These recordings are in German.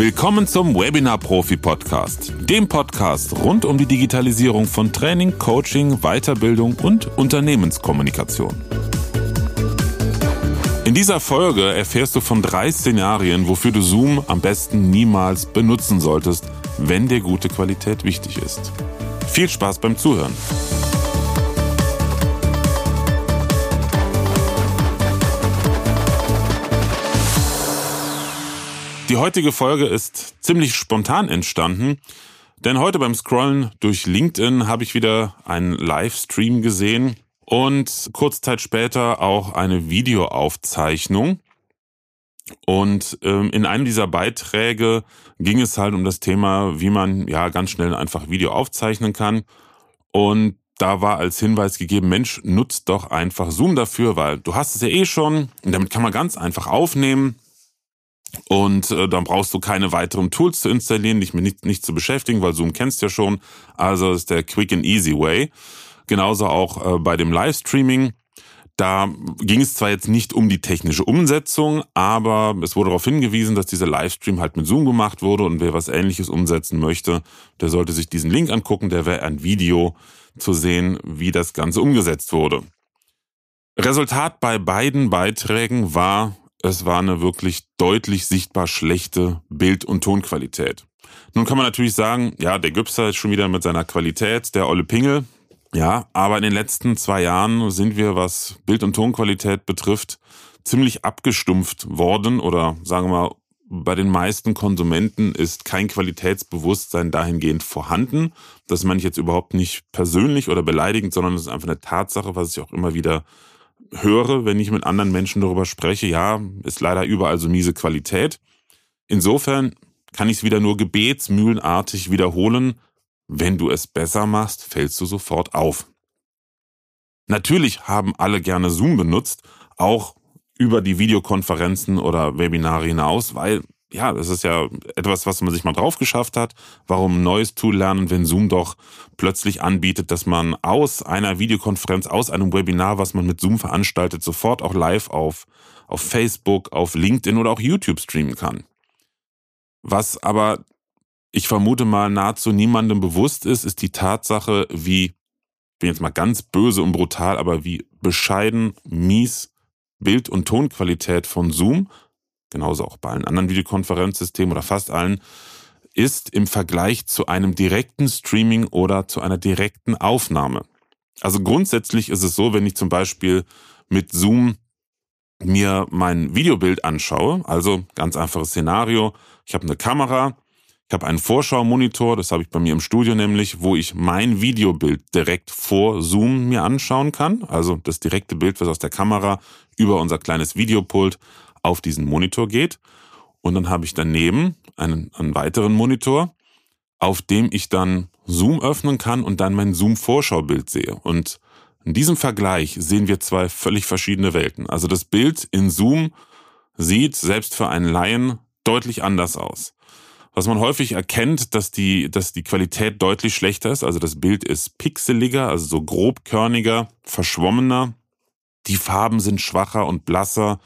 Willkommen zum Webinar Profi Podcast, dem Podcast rund um die Digitalisierung von Training, Coaching, Weiterbildung und Unternehmenskommunikation. In dieser Folge erfährst du von drei Szenarien, wofür du Zoom am besten niemals benutzen solltest, wenn dir gute Qualität wichtig ist. Viel Spaß beim Zuhören. Die heutige Folge ist ziemlich spontan entstanden, denn heute beim Scrollen durch LinkedIn habe ich wieder einen Livestream gesehen und kurz Zeit später auch eine Videoaufzeichnung. Und ähm, in einem dieser Beiträge ging es halt um das Thema, wie man ja ganz schnell einfach Video aufzeichnen kann. Und da war als Hinweis gegeben, Mensch, nutzt doch einfach Zoom dafür, weil du hast es ja eh schon und damit kann man ganz einfach aufnehmen. Und äh, dann brauchst du keine weiteren Tools zu installieren, dich mit nicht, nicht zu beschäftigen, weil Zoom kennst ja schon. Also ist der Quick and Easy Way. Genauso auch äh, bei dem Livestreaming. Da ging es zwar jetzt nicht um die technische Umsetzung, aber es wurde darauf hingewiesen, dass dieser Livestream halt mit Zoom gemacht wurde und wer was ähnliches umsetzen möchte, der sollte sich diesen Link angucken, der wäre ein Video zu sehen, wie das Ganze umgesetzt wurde. Resultat bei beiden Beiträgen war es war eine wirklich deutlich sichtbar schlechte Bild- und Tonqualität. Nun kann man natürlich sagen, ja, der Güpser ist schon wieder mit seiner Qualität, der olle Pingel. Ja, aber in den letzten zwei Jahren sind wir, was Bild- und Tonqualität betrifft, ziemlich abgestumpft worden oder sagen wir mal, bei den meisten Konsumenten ist kein Qualitätsbewusstsein dahingehend vorhanden. Das meine ich jetzt überhaupt nicht persönlich oder beleidigend, sondern es ist einfach eine Tatsache, was ich auch immer wieder höre, wenn ich mit anderen Menschen darüber spreche, ja, ist leider überall so miese Qualität. Insofern kann ich es wieder nur gebetsmühlenartig wiederholen. Wenn du es besser machst, fällst du sofort auf. Natürlich haben alle gerne Zoom benutzt, auch über die Videokonferenzen oder Webinare hinaus, weil ja, das ist ja etwas, was man sich mal drauf geschafft hat. Warum ein neues Tool lernen, wenn Zoom doch plötzlich anbietet, dass man aus einer Videokonferenz, aus einem Webinar, was man mit Zoom veranstaltet, sofort auch live auf, auf Facebook, auf LinkedIn oder auch YouTube streamen kann. Was aber ich vermute mal nahezu niemandem bewusst ist, ist die Tatsache, wie, bin jetzt mal ganz böse und brutal, aber wie bescheiden, mies Bild- und Tonqualität von Zoom genauso auch bei allen anderen Videokonferenzsystemen oder fast allen, ist im Vergleich zu einem direkten Streaming oder zu einer direkten Aufnahme. Also grundsätzlich ist es so, wenn ich zum Beispiel mit Zoom mir mein Videobild anschaue, also ganz einfaches Szenario, ich habe eine Kamera, ich habe einen Vorschau-Monitor, das habe ich bei mir im Studio nämlich, wo ich mein Videobild direkt vor Zoom mir anschauen kann, also das direkte Bild, was aus der Kamera über unser kleines Videopult auf diesen Monitor geht. Und dann habe ich daneben einen, einen weiteren Monitor, auf dem ich dann Zoom öffnen kann und dann mein Zoom-Vorschaubild sehe. Und in diesem Vergleich sehen wir zwei völlig verschiedene Welten. Also das Bild in Zoom sieht selbst für einen Laien deutlich anders aus. Was man häufig erkennt, dass die, dass die Qualität deutlich schlechter ist. Also das Bild ist pixeliger, also so grobkörniger, verschwommener. Die Farben sind schwacher und blasser.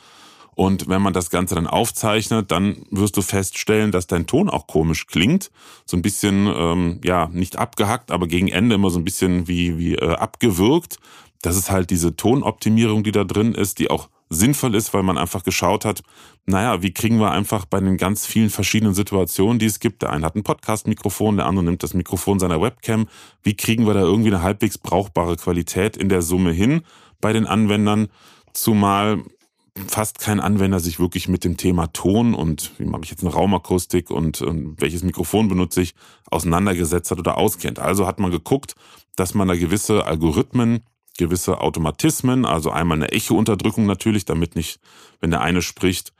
Und wenn man das Ganze dann aufzeichnet, dann wirst du feststellen, dass dein Ton auch komisch klingt. So ein bisschen, ähm, ja, nicht abgehackt, aber gegen Ende immer so ein bisschen wie, wie äh, abgewürgt. Das ist halt diese Tonoptimierung, die da drin ist, die auch sinnvoll ist, weil man einfach geschaut hat, naja, wie kriegen wir einfach bei den ganz vielen verschiedenen Situationen, die es gibt, der eine hat ein Podcast-Mikrofon, der andere nimmt das Mikrofon seiner Webcam, wie kriegen wir da irgendwie eine halbwegs brauchbare Qualität in der Summe hin bei den Anwendern, zumal fast kein Anwender sich wirklich mit dem Thema Ton und wie mache ich jetzt eine Raumakustik und, und welches Mikrofon benutze ich auseinandergesetzt hat oder auskennt. Also hat man geguckt, dass man da gewisse Algorithmen, gewisse Automatismen, also einmal eine Echo-Unterdrückung natürlich, damit nicht, wenn der eine spricht,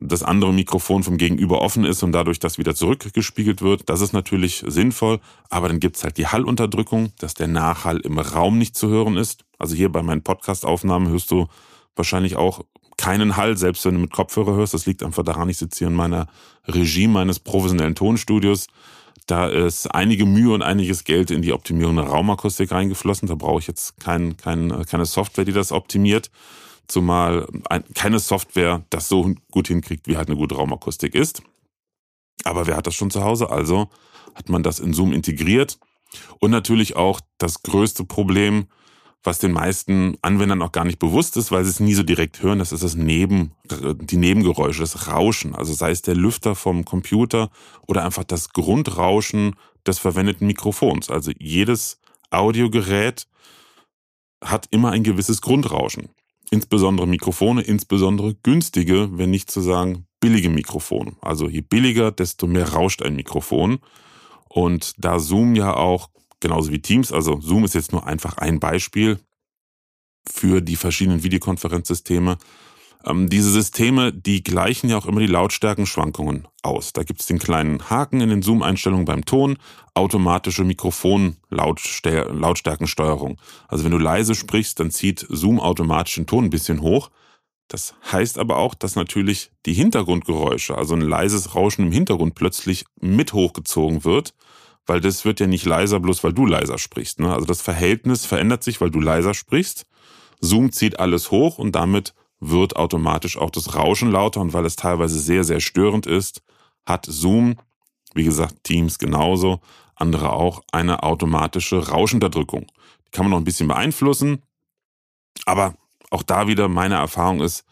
das andere Mikrofon vom Gegenüber offen ist und dadurch das wieder zurückgespiegelt wird. Das ist natürlich sinnvoll, aber dann gibt's halt die Hallunterdrückung, dass der Nachhall im Raum nicht zu hören ist. Also hier bei meinen Podcast-Aufnahmen hörst du wahrscheinlich auch keinen Hall, selbst wenn du mit Kopfhörer hörst. Das liegt einfach daran, ich sitze hier in meiner Regie meines professionellen Tonstudios. Da ist einige Mühe und einiges Geld in die Optimierung der Raumakustik reingeflossen. Da brauche ich jetzt kein, kein, keine Software, die das optimiert. Zumal ein, keine Software das so gut hinkriegt, wie halt eine gute Raumakustik ist. Aber wer hat das schon zu Hause? Also hat man das in Zoom integriert. Und natürlich auch das größte Problem, was den meisten Anwendern auch gar nicht bewusst ist, weil sie es nie so direkt hören, das ist das Neben, die Nebengeräusche, das Rauschen. Also sei es der Lüfter vom Computer oder einfach das Grundrauschen des verwendeten Mikrofons. Also jedes Audiogerät hat immer ein gewisses Grundrauschen. Insbesondere Mikrofone, insbesondere günstige, wenn nicht zu sagen billige Mikrofone. Also je billiger, desto mehr rauscht ein Mikrofon. Und da Zoom ja auch, genauso wie Teams, also Zoom ist jetzt nur einfach ein Beispiel für die verschiedenen Videokonferenzsysteme, ähm, diese Systeme, die gleichen ja auch immer die Lautstärkenschwankungen aus. Da gibt es den kleinen Haken in den Zoom-Einstellungen beim Ton, automatische Mikrofon-Lautstärkensteuerung. Also wenn du leise sprichst, dann zieht Zoom automatisch den Ton ein bisschen hoch. Das heißt aber auch, dass natürlich die Hintergrundgeräusche, also ein leises Rauschen im Hintergrund plötzlich mit hochgezogen wird, weil das wird ja nicht leiser, bloß weil du leiser sprichst. Ne? Also das Verhältnis verändert sich, weil du leiser sprichst. Zoom zieht alles hoch und damit wird automatisch auch das Rauschen lauter und weil es teilweise sehr, sehr störend ist, hat Zoom, wie gesagt, Teams genauso, andere auch, eine automatische Rauschenunterdrückung. Die kann man noch ein bisschen beeinflussen, aber auch da wieder meine Erfahrung ist,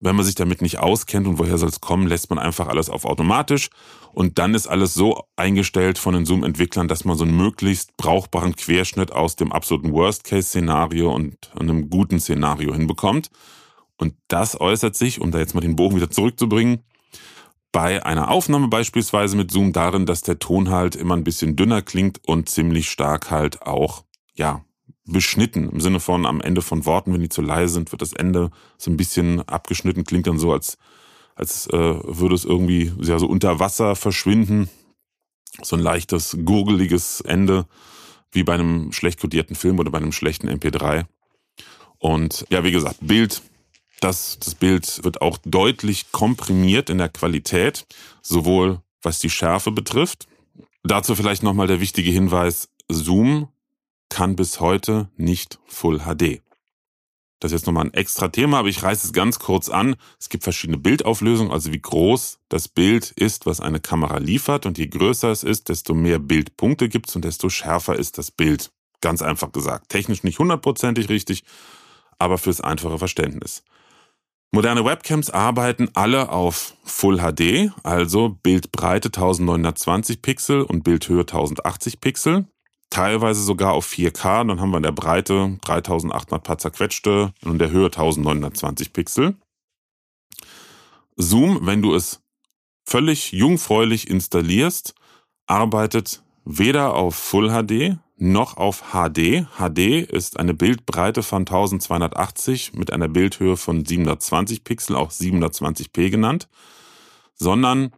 wenn man sich damit nicht auskennt und woher soll es kommen, lässt man einfach alles auf automatisch und dann ist alles so eingestellt von den Zoom-Entwicklern, dass man so einen möglichst brauchbaren Querschnitt aus dem absoluten Worst-Case-Szenario und einem guten Szenario hinbekommt. Und das äußert sich, um da jetzt mal den Bogen wieder zurückzubringen, bei einer Aufnahme beispielsweise mit Zoom darin, dass der Ton halt immer ein bisschen dünner klingt und ziemlich stark halt auch, ja, beschnitten. Im Sinne von am Ende von Worten, wenn die zu leise sind, wird das Ende so ein bisschen abgeschnitten, klingt dann so, als, als äh, würde es irgendwie ja, so unter Wasser verschwinden. So ein leichtes, gurgeliges Ende, wie bei einem schlecht kodierten Film oder bei einem schlechten MP3. Und ja, wie gesagt, Bild das, das Bild wird auch deutlich komprimiert in der Qualität, sowohl was die Schärfe betrifft. Dazu vielleicht nochmal der wichtige Hinweis, Zoom kann bis heute nicht Full HD. Das ist jetzt nochmal ein extra Thema, aber ich reiße es ganz kurz an. Es gibt verschiedene Bildauflösungen, also wie groß das Bild ist, was eine Kamera liefert. Und je größer es ist, desto mehr Bildpunkte gibt es und desto schärfer ist das Bild. Ganz einfach gesagt. Technisch nicht hundertprozentig richtig, aber fürs einfache Verständnis. Moderne Webcams arbeiten alle auf Full HD, also Bildbreite 1920 Pixel und Bildhöhe 1080 Pixel. Teilweise sogar auf 4K, dann haben wir in der Breite 3800 paar zerquetschte und in der Höhe 1920 Pixel. Zoom, wenn du es völlig jungfräulich installierst, arbeitet weder auf Full HD noch auf HD. HD ist eine Bildbreite von 1280 mit einer Bildhöhe von 720 Pixel, auch 720p genannt, sondern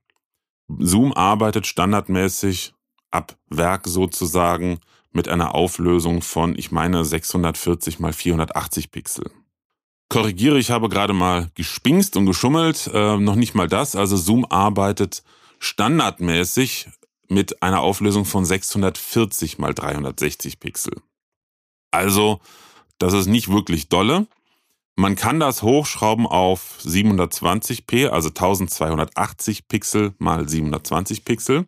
Zoom arbeitet standardmäßig ab Werk sozusagen mit einer Auflösung von, ich meine, 640 mal 480 Pixel. Korrigiere, ich habe gerade mal gespingst und geschummelt, äh, noch nicht mal das. Also Zoom arbeitet standardmäßig mit einer Auflösung von 640 mal 360 Pixel. Also, das ist nicht wirklich dolle. Man kann das hochschrauben auf 720p, also 1280 Pixel mal 720 Pixel.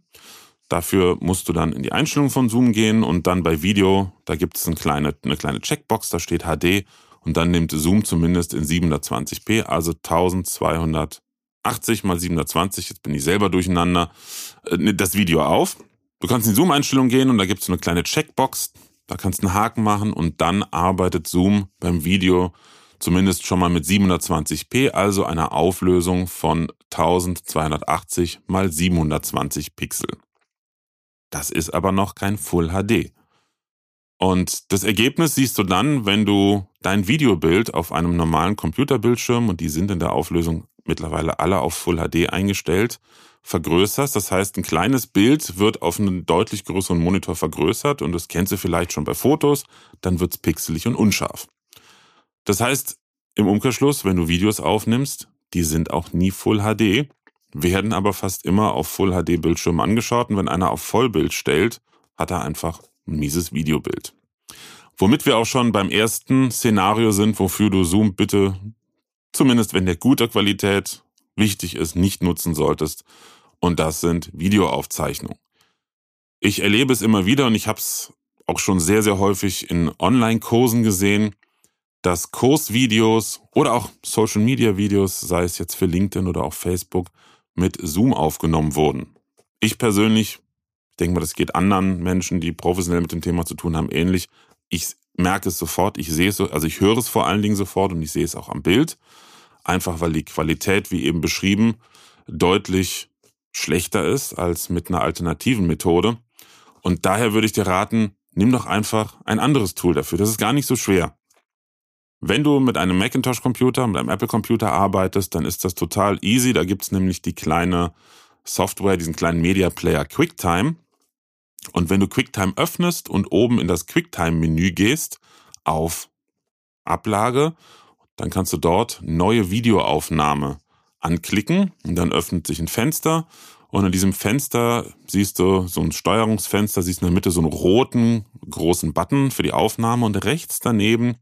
Dafür musst du dann in die Einstellung von Zoom gehen und dann bei Video, da gibt es eine kleine, eine kleine Checkbox, da steht HD und dann nimmt Zoom zumindest in 720p, also 1200 80 mal 720, jetzt bin ich selber durcheinander, äh, das Video auf. Du kannst in die Zoom-Einstellung gehen und da gibt es eine kleine Checkbox. Da kannst du einen Haken machen und dann arbeitet Zoom beim Video zumindest schon mal mit 720p, also einer Auflösung von 1280 mal 720 Pixel. Das ist aber noch kein Full HD. Und das Ergebnis siehst du dann, wenn du dein Videobild auf einem normalen Computerbildschirm, und die sind in der Auflösung mittlerweile alle auf Full HD eingestellt, vergrößerst. Das heißt, ein kleines Bild wird auf einen deutlich größeren Monitor vergrößert und das kennst du vielleicht schon bei Fotos, dann wird's pixelig und unscharf. Das heißt, im Umkehrschluss, wenn du Videos aufnimmst, die sind auch nie Full HD, werden aber fast immer auf Full HD Bildschirmen angeschaut und wenn einer auf Vollbild stellt, hat er einfach ein mieses Videobild. Womit wir auch schon beim ersten Szenario sind, wofür du Zoom bitte zumindest wenn der guter Qualität wichtig ist, nicht nutzen solltest. Und das sind Videoaufzeichnungen. Ich erlebe es immer wieder und ich habe es auch schon sehr, sehr häufig in Online-Kursen gesehen, dass Kursvideos oder auch Social-Media-Videos, sei es jetzt für LinkedIn oder auch Facebook, mit Zoom aufgenommen wurden. Ich persönlich ich denke mal, das geht anderen Menschen, die professionell mit dem Thema zu tun haben, ähnlich. Ich merke es sofort, ich sehe es, also ich höre es vor allen Dingen sofort und ich sehe es auch am Bild. Einfach weil die Qualität, wie eben beschrieben, deutlich schlechter ist als mit einer alternativen Methode. Und daher würde ich dir raten, nimm doch einfach ein anderes Tool dafür. Das ist gar nicht so schwer. Wenn du mit einem Macintosh-Computer, mit einem Apple-Computer arbeitest, dann ist das total easy. Da gibt's nämlich die kleine Software, diesen kleinen Media Player QuickTime. Und wenn du QuickTime öffnest und oben in das QuickTime-Menü gehst, auf Ablage, dann kannst du dort neue Videoaufnahme anklicken und dann öffnet sich ein Fenster und in diesem Fenster siehst du so ein Steuerungsfenster, siehst in der Mitte so einen roten großen Button für die Aufnahme und rechts daneben,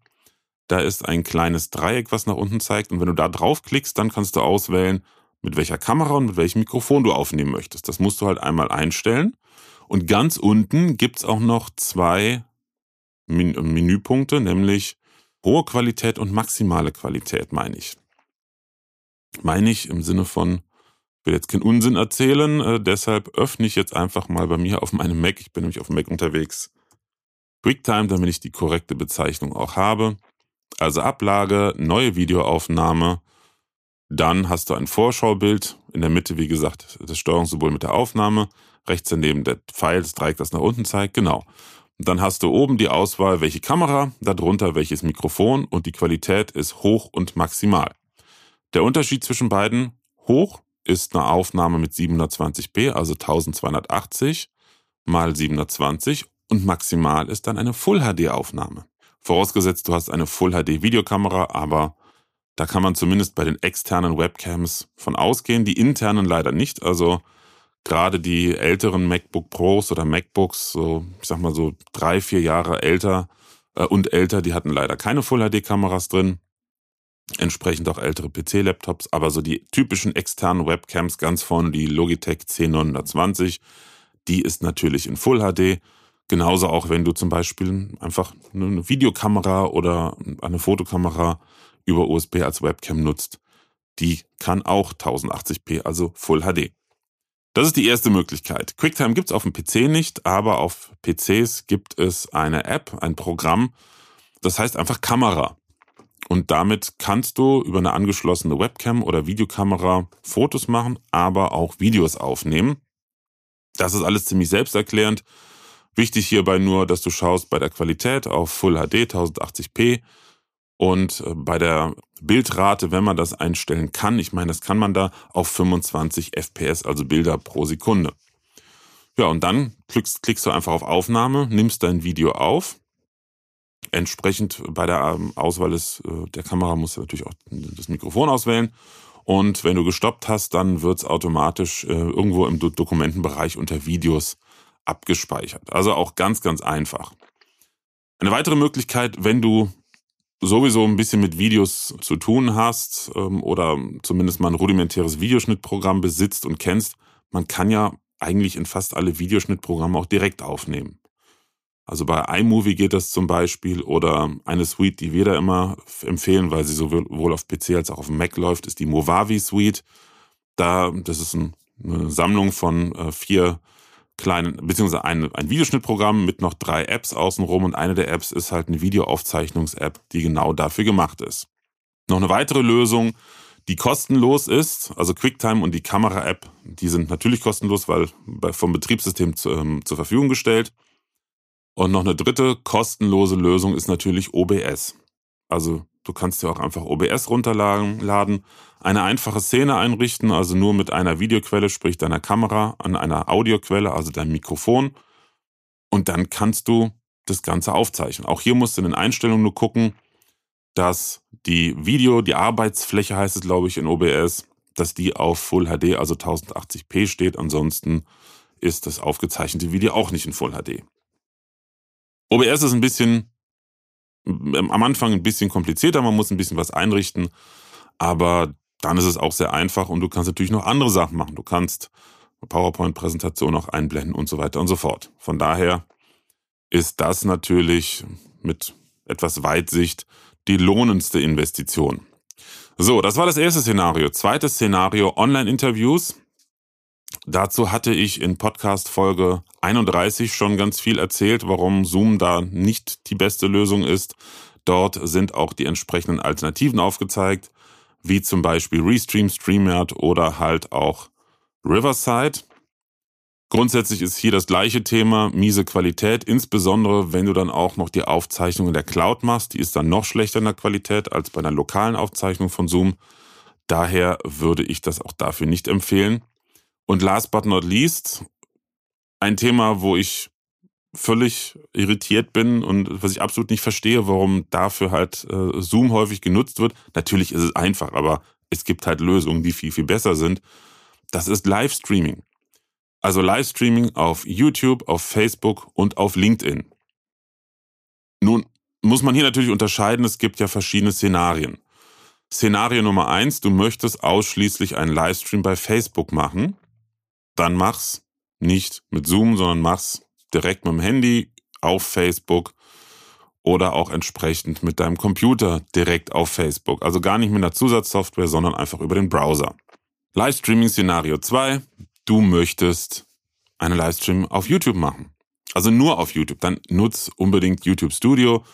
da ist ein kleines Dreieck, was nach unten zeigt und wenn du da draufklickst, dann kannst du auswählen, mit welcher Kamera und mit welchem Mikrofon du aufnehmen möchtest. Das musst du halt einmal einstellen und ganz unten gibt's auch noch zwei Men Menüpunkte, nämlich hohe Qualität und maximale Qualität, meine ich. Meine ich im Sinne von, ich will jetzt keinen Unsinn erzählen, äh, deshalb öffne ich jetzt einfach mal bei mir auf meinem Mac, ich bin nämlich auf dem Mac unterwegs, QuickTime, damit ich die korrekte Bezeichnung auch habe. Also Ablage, neue Videoaufnahme, dann hast du ein Vorschaubild, in der Mitte, wie gesagt, das Steuerungssymbol mit der Aufnahme, rechts daneben der Pfeil, das Dreieck, das nach unten zeigt, genau. Und dann hast du oben die Auswahl, welche Kamera, darunter welches Mikrofon und die Qualität ist hoch und maximal. Der Unterschied zwischen beiden, hoch ist eine Aufnahme mit 720p, also 1280 mal 720 und maximal ist dann eine Full HD Aufnahme. Vorausgesetzt, du hast eine Full HD Videokamera, aber da kann man zumindest bei den externen Webcams von ausgehen, die internen leider nicht. Also gerade die älteren MacBook Pros oder MacBooks, so, ich sag mal so drei, vier Jahre älter äh, und älter, die hatten leider keine Full-HD-Kameras drin. Entsprechend auch ältere PC-Laptops, aber so die typischen externen Webcams ganz vorne, die Logitech C920, die ist natürlich in Full HD. Genauso auch, wenn du zum Beispiel einfach eine Videokamera oder eine Fotokamera über USB als Webcam nutzt. Die kann auch 1080p, also Full HD. Das ist die erste Möglichkeit. QuickTime gibt es auf dem PC nicht, aber auf PCs gibt es eine App, ein Programm, das heißt einfach Kamera. Und damit kannst du über eine angeschlossene Webcam oder Videokamera Fotos machen, aber auch Videos aufnehmen. Das ist alles ziemlich selbsterklärend. Wichtig hierbei nur, dass du schaust bei der Qualität auf Full HD 1080p und äh, bei der Bildrate, wenn man das einstellen kann, ich meine, das kann man da auf 25 FPS, also Bilder pro Sekunde. Ja, und dann klickst, klickst du einfach auf Aufnahme, nimmst dein Video auf. Entsprechend bei der ähm, Auswahl des, äh, der Kamera musst du natürlich auch das Mikrofon auswählen. Und wenn du gestoppt hast, dann wird's automatisch äh, irgendwo im Dokumentenbereich unter Videos abgespeichert. Also auch ganz, ganz einfach. Eine weitere Möglichkeit, wenn du sowieso ein bisschen mit Videos zu tun hast ähm, oder zumindest mal ein rudimentäres Videoschnittprogramm besitzt und kennst, man kann ja eigentlich in fast alle Videoschnittprogramme auch direkt aufnehmen. Also bei iMovie geht das zum Beispiel oder eine Suite, die wir da immer empfehlen, weil sie sowohl auf PC als auch auf Mac läuft, ist die Movavi Suite. Da, das ist ein, eine Sammlung von äh, vier kleinen, beziehungsweise ein, ein Videoschnittprogramm mit noch drei Apps außenrum und eine der Apps ist halt eine Videoaufzeichnungs-App, die genau dafür gemacht ist. Noch eine weitere Lösung, die kostenlos ist, also QuickTime und die Kamera-App, die sind natürlich kostenlos, weil vom Betriebssystem zu, ähm, zur Verfügung gestellt. Und noch eine dritte kostenlose Lösung ist natürlich OBS. Also Du kannst dir auch einfach OBS runterladen, eine einfache Szene einrichten, also nur mit einer Videoquelle, sprich deiner Kamera, an einer Audioquelle, also deinem Mikrofon. Und dann kannst du das Ganze aufzeichnen. Auch hier musst du in den Einstellungen nur gucken, dass die Video, die Arbeitsfläche heißt es, glaube ich, in OBS, dass die auf Full HD, also 1080p steht. Ansonsten ist das aufgezeichnete Video auch nicht in Full HD. OBS ist ein bisschen am Anfang ein bisschen komplizierter, man muss ein bisschen was einrichten, aber dann ist es auch sehr einfach und du kannst natürlich noch andere Sachen machen. Du kannst PowerPoint-Präsentation auch einblenden und so weiter und so fort. Von daher ist das natürlich mit etwas Weitsicht die lohnendste Investition. So, das war das erste Szenario. Zweites Szenario, Online-Interviews. Dazu hatte ich in Podcast Folge 31 schon ganz viel erzählt, warum Zoom da nicht die beste Lösung ist. Dort sind auch die entsprechenden Alternativen aufgezeigt, wie zum Beispiel Restream, StreamYard oder halt auch Riverside. Grundsätzlich ist hier das gleiche Thema, miese Qualität, insbesondere wenn du dann auch noch die Aufzeichnung in der Cloud machst. Die ist dann noch schlechter in der Qualität als bei einer lokalen Aufzeichnung von Zoom. Daher würde ich das auch dafür nicht empfehlen. Und last but not least, ein Thema, wo ich völlig irritiert bin und was ich absolut nicht verstehe, warum dafür halt äh, Zoom häufig genutzt wird. Natürlich ist es einfach, aber es gibt halt Lösungen, die viel, viel besser sind. Das ist Livestreaming. Also Livestreaming auf YouTube, auf Facebook und auf LinkedIn. Nun muss man hier natürlich unterscheiden, es gibt ja verschiedene Szenarien. Szenario Nummer eins, du möchtest ausschließlich einen Livestream bei Facebook machen. Dann mach's nicht mit Zoom, sondern mach's direkt mit dem Handy auf Facebook oder auch entsprechend mit deinem Computer direkt auf Facebook. Also gar nicht mit einer Zusatzsoftware, sondern einfach über den Browser. Livestreaming Szenario 2, du möchtest einen Livestream auf YouTube machen. Also nur auf YouTube. Dann nutz unbedingt YouTube Studio,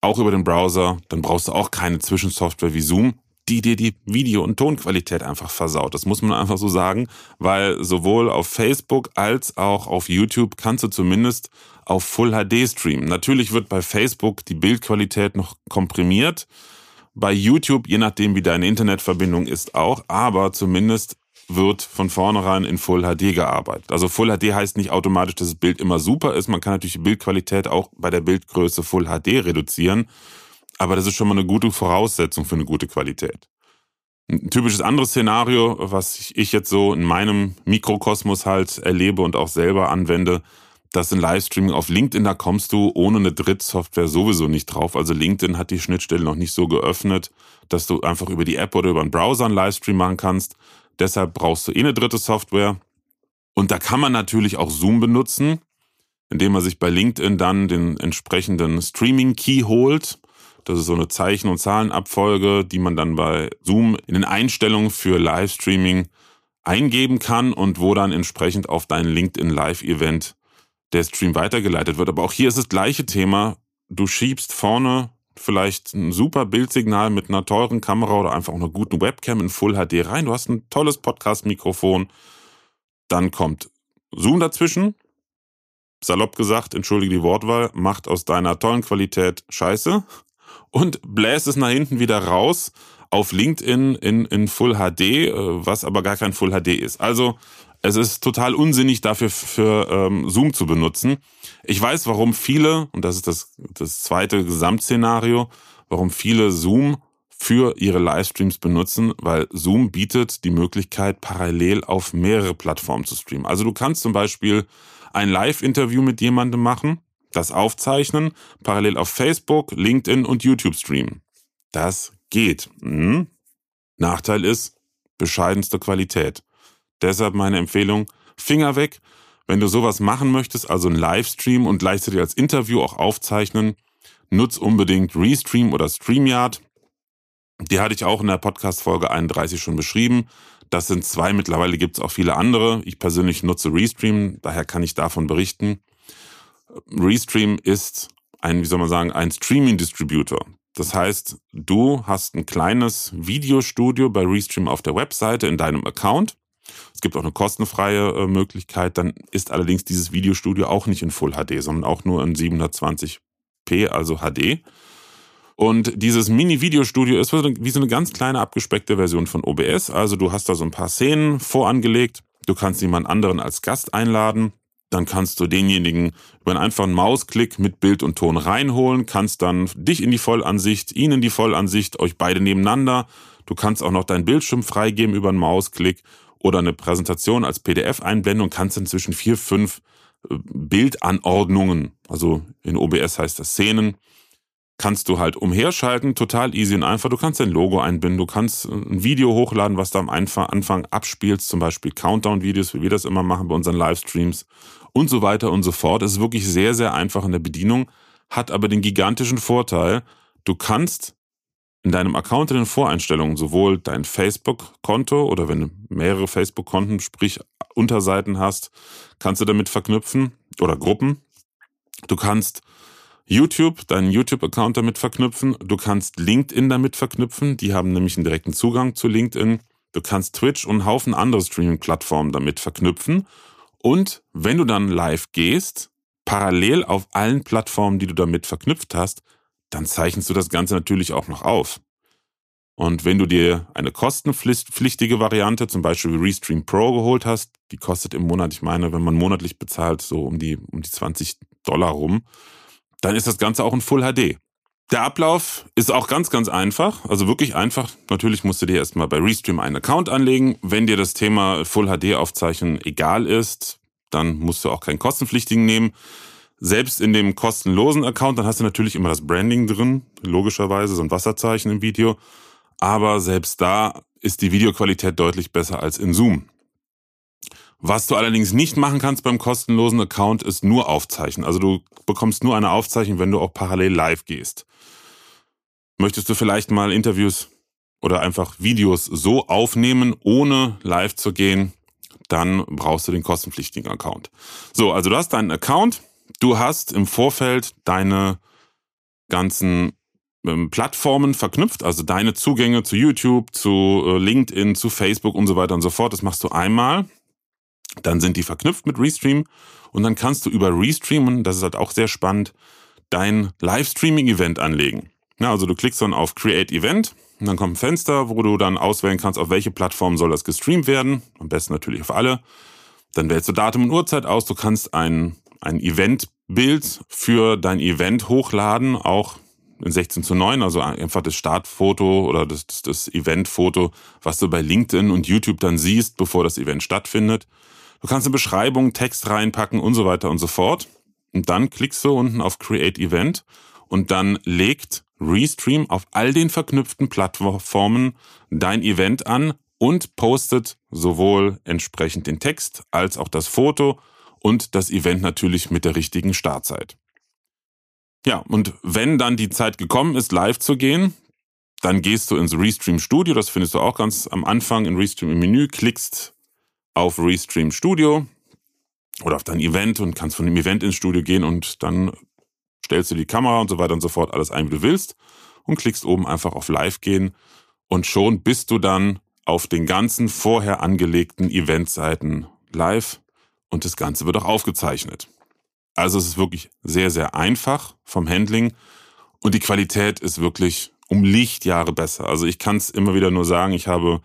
auch über den Browser. Dann brauchst du auch keine Zwischensoftware wie Zoom, die dir die Video- und Tonqualität einfach versaut. Das muss man einfach so sagen, weil sowohl auf Facebook als auch auf YouTube kannst du zumindest auf Full HD streamen. Natürlich wird bei Facebook die Bildqualität noch komprimiert. Bei YouTube, je nachdem wie deine Internetverbindung ist, auch, aber zumindest wird von vornherein in Full HD gearbeitet. Also Full HD heißt nicht automatisch, dass das Bild immer super ist. Man kann natürlich die Bildqualität auch bei der Bildgröße Full HD reduzieren. Aber das ist schon mal eine gute Voraussetzung für eine gute Qualität. Ein typisches anderes Szenario, was ich jetzt so in meinem Mikrokosmos halt erlebe und auch selber anwende, das ein Livestreaming auf LinkedIn, da kommst du ohne eine Drittsoftware sowieso nicht drauf. Also LinkedIn hat die Schnittstelle noch nicht so geöffnet, dass du einfach über die App oder über einen Browser einen Livestream machen kannst. Deshalb brauchst du eh eine dritte Software. Und da kann man natürlich auch Zoom benutzen, indem man sich bei LinkedIn dann den entsprechenden Streaming-Key holt. Das ist so eine Zeichen- und Zahlenabfolge, die man dann bei Zoom in den Einstellungen für Livestreaming eingeben kann und wo dann entsprechend auf dein LinkedIn Live-Event der Stream weitergeleitet wird. Aber auch hier ist das gleiche Thema. Du schiebst vorne vielleicht ein super Bildsignal mit einer teuren Kamera oder einfach einer guten Webcam in Full HD rein. Du hast ein tolles Podcast-Mikrofon. Dann kommt Zoom dazwischen. Salopp gesagt, entschuldige die Wortwahl, macht aus deiner tollen Qualität Scheiße und bläst es nach hinten wieder raus auf LinkedIn in, in Full HD, äh, was aber gar kein Full HD ist. Also es ist total unsinnig dafür für ähm, Zoom zu benutzen. Ich weiß, warum viele, und das ist das, das zweite Gesamtszenario, warum viele Zoom für ihre Livestreams benutzen, weil Zoom bietet die Möglichkeit, parallel auf mehrere Plattformen zu streamen. Also du kannst zum Beispiel ein Live-Interview mit jemandem machen, das aufzeichnen, parallel auf Facebook, LinkedIn und YouTube streamen. Das geht. Hm. Nachteil ist bescheidenste Qualität. Deshalb meine Empfehlung, Finger weg. Wenn du sowas machen möchtest, also ein Livestream und gleichzeitig als Interview auch aufzeichnen, nutz unbedingt Restream oder StreamYard. Die hatte ich auch in der Podcast-Folge 31 schon beschrieben. Das sind zwei, mittlerweile gibt es auch viele andere. Ich persönlich nutze Restream, daher kann ich davon berichten. Restream ist ein, wie soll man sagen, ein Streaming-Distributor. Das heißt, du hast ein kleines Videostudio bei Restream auf der Webseite in deinem Account es gibt auch eine kostenfreie äh, Möglichkeit. Dann ist allerdings dieses Videostudio auch nicht in Full HD, sondern auch nur in 720p, also HD. Und dieses Mini-Videostudio ist wie so eine ganz kleine abgespeckte Version von OBS. Also du hast da so ein paar Szenen vorangelegt. Du kannst jemand anderen als Gast einladen. Dann kannst du denjenigen über einen einfachen Mausklick mit Bild und Ton reinholen, kannst dann dich in die Vollansicht, ihn in die Vollansicht, euch beide nebeneinander. Du kannst auch noch deinen Bildschirm freigeben über einen Mausklick oder eine Präsentation als PDF einblenden und kannst inzwischen vier, fünf äh, Bildanordnungen, also in OBS heißt das Szenen, kannst du halt umherschalten, total easy und einfach. Du kannst dein Logo einbinden, du kannst ein Video hochladen, was du am Anfang abspielst, zum Beispiel Countdown-Videos, wie wir das immer machen bei unseren Livestreams und so weiter und so fort. Es ist wirklich sehr, sehr einfach in der Bedienung, hat aber den gigantischen Vorteil, du kannst in deinem Account in den Voreinstellungen sowohl dein Facebook-Konto oder wenn du mehrere Facebook-Konten, sprich Unterseiten hast, kannst du damit verknüpfen oder Gruppen. Du kannst YouTube, deinen YouTube-Account damit verknüpfen. Du kannst LinkedIn damit verknüpfen. Die haben nämlich einen direkten Zugang zu LinkedIn. Du kannst Twitch und einen Haufen andere Streaming-Plattformen damit verknüpfen. Und wenn du dann live gehst, parallel auf allen Plattformen, die du damit verknüpft hast, dann zeichnest du das Ganze natürlich auch noch auf. Und wenn du dir eine kostenpflichtige Variante, zum Beispiel Restream Pro geholt hast, die kostet im Monat, ich meine, wenn man monatlich bezahlt, so um die, um die 20 Dollar rum, dann ist das Ganze auch in Full HD. Der Ablauf ist auch ganz, ganz einfach, also wirklich einfach. Natürlich musst du dir erstmal bei Restream einen Account anlegen. Wenn dir das Thema Full HD aufzeichnen egal ist, dann musst du auch keinen kostenpflichtigen nehmen. Selbst in dem kostenlosen Account, dann hast du natürlich immer das Branding drin, logischerweise, so ein Wasserzeichen im Video. Aber selbst da ist die Videoqualität deutlich besser als in Zoom. Was du allerdings nicht machen kannst beim kostenlosen Account, ist nur aufzeichnen. Also du bekommst nur eine Aufzeichnung, wenn du auch parallel live gehst. Möchtest du vielleicht mal Interviews oder einfach Videos so aufnehmen, ohne live zu gehen, dann brauchst du den kostenpflichtigen Account. So, also du hast deinen Account, du hast im Vorfeld deine ganzen ähm, Plattformen verknüpft, also deine Zugänge zu YouTube, zu äh, LinkedIn, zu Facebook und so weiter und so fort. Das machst du einmal dann sind die verknüpft mit Restream und dann kannst du über Restream, und das ist halt auch sehr spannend, dein Livestreaming-Event anlegen. Ja, also du klickst dann auf Create Event und dann kommt ein Fenster, wo du dann auswählen kannst, auf welche Plattform soll das gestreamt werden. Am besten natürlich auf alle. Dann wählst du Datum und Uhrzeit aus. Du kannst ein, ein Eventbild für dein Event hochladen, auch in 16 zu 9, also einfach das Startfoto oder das, das, das Eventfoto, was du bei LinkedIn und YouTube dann siehst, bevor das Event stattfindet. Du kannst eine Beschreibung, Text reinpacken und so weiter und so fort. Und dann klickst du unten auf Create Event und dann legt Restream auf all den verknüpften Plattformen dein Event an und postet sowohl entsprechend den Text als auch das Foto und das Event natürlich mit der richtigen Startzeit. Ja, und wenn dann die Zeit gekommen ist, live zu gehen, dann gehst du ins Restream Studio, das findest du auch ganz am Anfang in Restream im Menü, klickst auf Restream Studio oder auf dein Event und kannst von dem Event ins Studio gehen und dann stellst du die Kamera und so weiter und so fort alles ein, wie du willst und klickst oben einfach auf Live gehen und schon bist du dann auf den ganzen vorher angelegten Eventseiten live und das Ganze wird auch aufgezeichnet. Also es ist wirklich sehr, sehr einfach vom Handling und die Qualität ist wirklich um Lichtjahre besser. Also ich kann es immer wieder nur sagen, ich habe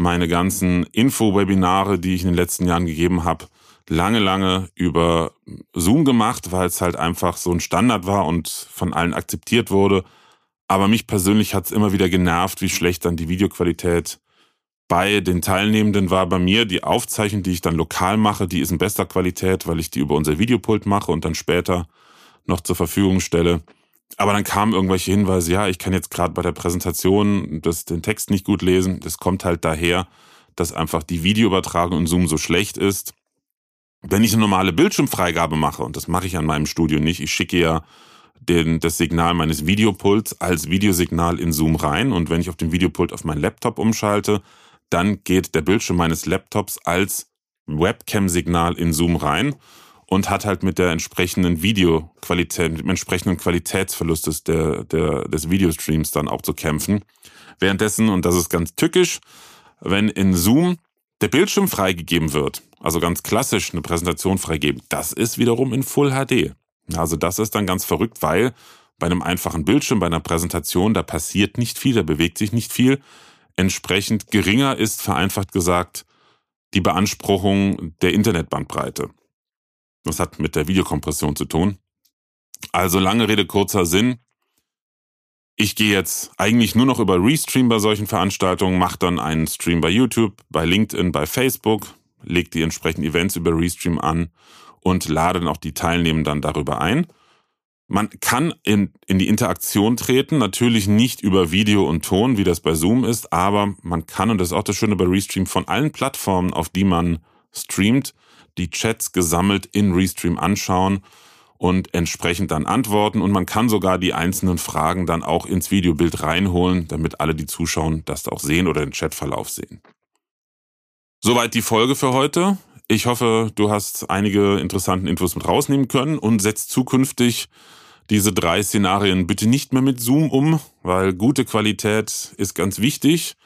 meine ganzen Info-Webinare, die ich in den letzten Jahren gegeben habe, lange, lange über Zoom gemacht, weil es halt einfach so ein Standard war und von allen akzeptiert wurde. Aber mich persönlich hat es immer wieder genervt, wie schlecht dann die Videoqualität bei den Teilnehmenden war. Bei mir die Aufzeichnung, die ich dann lokal mache, die ist in bester Qualität, weil ich die über unser Videopult mache und dann später noch zur Verfügung stelle. Aber dann kamen irgendwelche Hinweise, ja, ich kann jetzt gerade bei der Präsentation das, den Text nicht gut lesen. Das kommt halt daher, dass einfach die Videoübertragung in Zoom so schlecht ist. Wenn ich eine normale Bildschirmfreigabe mache, und das mache ich an meinem Studio nicht, ich schicke ja den, das Signal meines Videopults als Videosignal in Zoom rein und wenn ich auf dem Videopult auf meinen Laptop umschalte, dann geht der Bildschirm meines Laptops als Webcam-Signal in Zoom rein und hat halt mit der entsprechenden Videoqualität, mit dem entsprechenden Qualitätsverlust des, der, der, des Videostreams dann auch zu kämpfen. Währenddessen, und das ist ganz tückisch, wenn in Zoom der Bildschirm freigegeben wird, also ganz klassisch eine Präsentation freigeben, das ist wiederum in Full HD. Also das ist dann ganz verrückt, weil bei einem einfachen Bildschirm, bei einer Präsentation, da passiert nicht viel, da bewegt sich nicht viel. Entsprechend geringer ist, vereinfacht gesagt, die Beanspruchung der Internetbandbreite. Das hat mit der Videokompression zu tun. Also lange Rede, kurzer Sinn. Ich gehe jetzt eigentlich nur noch über Restream bei solchen Veranstaltungen, mache dann einen Stream bei YouTube, bei LinkedIn, bei Facebook, lege die entsprechenden Events über Restream an und lade dann auch die Teilnehmenden dann darüber ein. Man kann in, in die Interaktion treten, natürlich nicht über Video und Ton, wie das bei Zoom ist, aber man kann, und das ist auch das Schöne bei Restream, von allen Plattformen, auf die man streamt, die Chats gesammelt in Restream anschauen und entsprechend dann antworten. Und man kann sogar die einzelnen Fragen dann auch ins Videobild reinholen, damit alle, die zuschauen, das auch sehen oder den Chatverlauf sehen. Soweit die Folge für heute. Ich hoffe, du hast einige interessanten Infos mit rausnehmen können und setzt zukünftig diese drei Szenarien bitte nicht mehr mit Zoom um, weil gute Qualität ist ganz wichtig.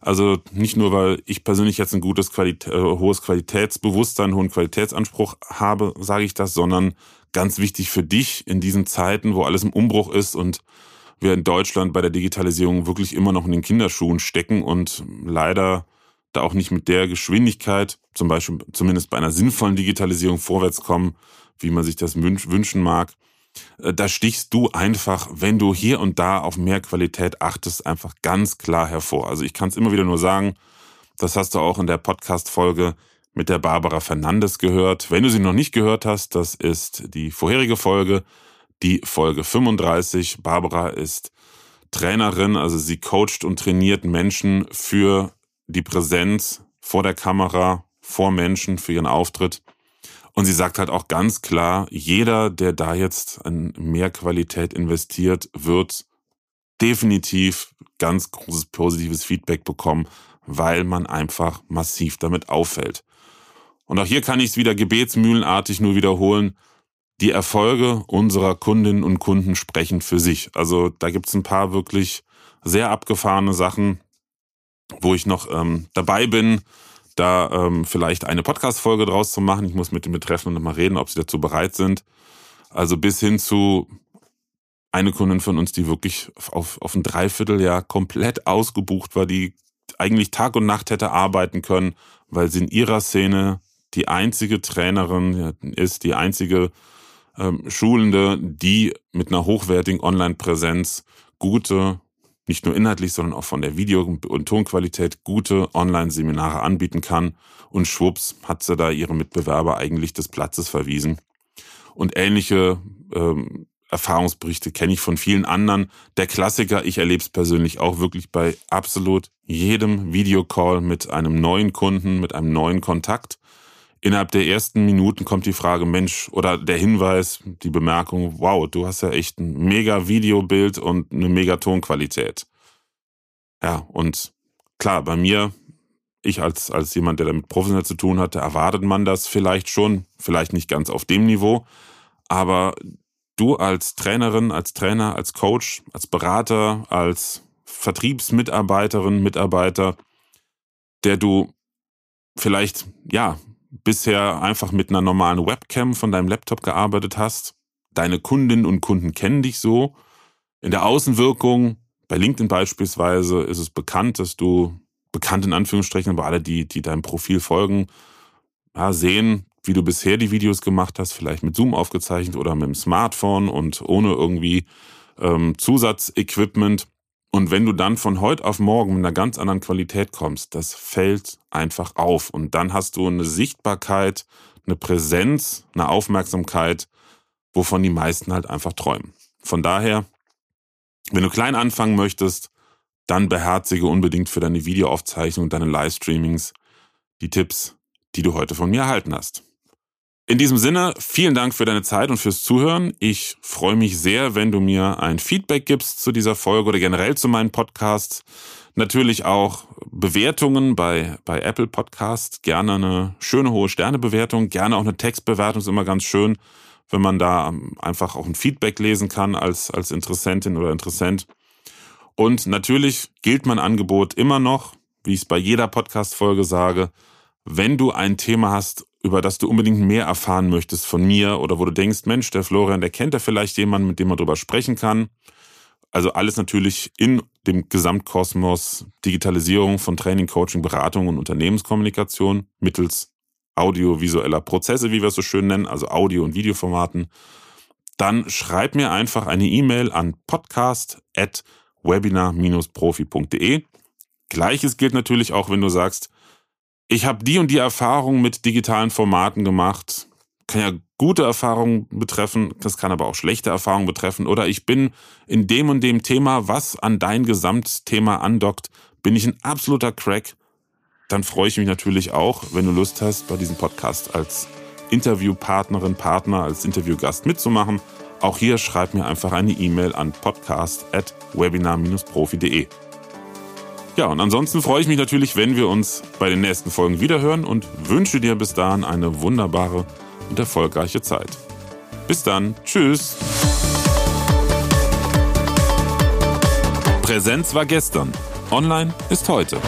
Also nicht nur, weil ich persönlich jetzt ein gutes Qualität, äh, hohes Qualitätsbewusstsein, hohen Qualitätsanspruch habe, sage ich das, sondern ganz wichtig für dich in diesen Zeiten, wo alles im Umbruch ist und wir in Deutschland bei der Digitalisierung wirklich immer noch in den Kinderschuhen stecken und leider da auch nicht mit der Geschwindigkeit, zum Beispiel zumindest bei einer sinnvollen Digitalisierung vorwärts kommen, wie man sich das wünschen mag. Äh, da stichst du einfach, wenn du hier und da auf mehr Qualität achtest, einfach ganz klar hervor. Also ich kann es immer wieder nur sagen, das hast du auch in der Podcast-Folge mit der Barbara Fernandes gehört. Wenn du sie noch nicht gehört hast, das ist die vorherige Folge, die Folge 35. Barbara ist Trainerin, also sie coacht und trainiert Menschen für die Präsenz vor der Kamera, vor Menschen, für ihren Auftritt. Und sie sagt halt auch ganz klar, jeder, der da jetzt an mehr Qualität investiert, wird definitiv ganz großes positives Feedback bekommen, weil man einfach massiv damit auffällt. Und auch hier kann ich es wieder gebetsmühlenartig nur wiederholen. Die Erfolge unserer Kundinnen und Kunden sprechen für sich. Also da gibt es ein paar wirklich sehr abgefahrene Sachen, wo ich noch ähm, dabei bin, da ähm, vielleicht eine Podcast-Folge draus zu machen. Ich muss mit den Betreffenden nochmal reden, ob sie dazu bereit sind. Also bis hin zu eine Kundin von uns, die wirklich auf, auf ein Dreivierteljahr komplett ausgebucht war, die eigentlich Tag und Nacht hätte arbeiten können, weil sie in ihrer Szene die einzige Trainerin ist, die einzige ähm, Schulende, die mit einer hochwertigen Online-Präsenz gute nicht nur inhaltlich, sondern auch von der Video- und Tonqualität gute Online-Seminare anbieten kann. Und schwupps hat sie da ihre Mitbewerber eigentlich des Platzes verwiesen. Und ähnliche ähm, Erfahrungsberichte kenne ich von vielen anderen. Der Klassiker, ich erlebe es persönlich auch wirklich bei absolut jedem Videocall mit einem neuen Kunden, mit einem neuen Kontakt. Innerhalb der ersten Minuten kommt die Frage, Mensch, oder der Hinweis, die Bemerkung, wow, du hast ja echt ein mega Videobild und eine mega Tonqualität. Ja, und klar, bei mir, ich als, als jemand, der damit professionell zu tun hatte, erwartet man das vielleicht schon, vielleicht nicht ganz auf dem Niveau, aber du als Trainerin, als Trainer, als Coach, als Berater, als Vertriebsmitarbeiterin, Mitarbeiter, der du vielleicht, ja, bisher einfach mit einer normalen Webcam von deinem Laptop gearbeitet hast. Deine Kundinnen und Kunden kennen dich so. In der Außenwirkung, bei LinkedIn beispielsweise, ist es bekannt, dass du, bekannt in Anführungsstrichen, aber alle, die, die deinem Profil folgen, ja, sehen, wie du bisher die Videos gemacht hast, vielleicht mit Zoom aufgezeichnet oder mit dem Smartphone und ohne irgendwie ähm, Zusatzequipment. Und wenn du dann von heute auf morgen mit einer ganz anderen Qualität kommst, das fällt einfach auf. Und dann hast du eine Sichtbarkeit, eine Präsenz, eine Aufmerksamkeit, wovon die meisten halt einfach träumen. Von daher, wenn du klein anfangen möchtest, dann beherzige unbedingt für deine Videoaufzeichnung, deine Livestreamings die Tipps, die du heute von mir erhalten hast. In diesem Sinne, vielen Dank für deine Zeit und fürs Zuhören. Ich freue mich sehr, wenn du mir ein Feedback gibst zu dieser Folge oder generell zu meinen Podcasts. Natürlich auch Bewertungen bei, bei Apple Podcasts. Gerne eine schöne hohe Sternebewertung, gerne auch eine Textbewertung ist immer ganz schön, wenn man da einfach auch ein Feedback lesen kann als, als Interessentin oder Interessent. Und natürlich gilt mein Angebot immer noch, wie ich es bei jeder Podcast-Folge sage, wenn du ein Thema hast, über das du unbedingt mehr erfahren möchtest von mir oder wo du denkst, Mensch, der Florian, der kennt ja vielleicht jemanden, mit dem man darüber sprechen kann. Also alles natürlich in dem Gesamtkosmos Digitalisierung von Training, Coaching, Beratung und Unternehmenskommunikation mittels audiovisueller Prozesse, wie wir es so schön nennen, also Audio- und Videoformaten. Dann schreib mir einfach eine E-Mail an podcast@webinar-profi.de. Gleiches gilt natürlich auch, wenn du sagst, ich habe die und die Erfahrung mit digitalen Formaten gemacht. kann ja gute Erfahrungen betreffen, das kann aber auch schlechte Erfahrungen betreffen. Oder ich bin in dem und dem Thema, was an dein Gesamtthema andockt, bin ich ein absoluter Crack. Dann freue ich mich natürlich auch, wenn du Lust hast, bei diesem Podcast als Interviewpartnerin, Partner, als Interviewgast mitzumachen. Auch hier schreib mir einfach eine E-Mail an podcast.webinar-profi.de. Ja, und ansonsten freue ich mich natürlich, wenn wir uns bei den nächsten Folgen wiederhören und wünsche dir bis dahin eine wunderbare und erfolgreiche Zeit. Bis dann, tschüss. Präsenz war gestern, online ist heute.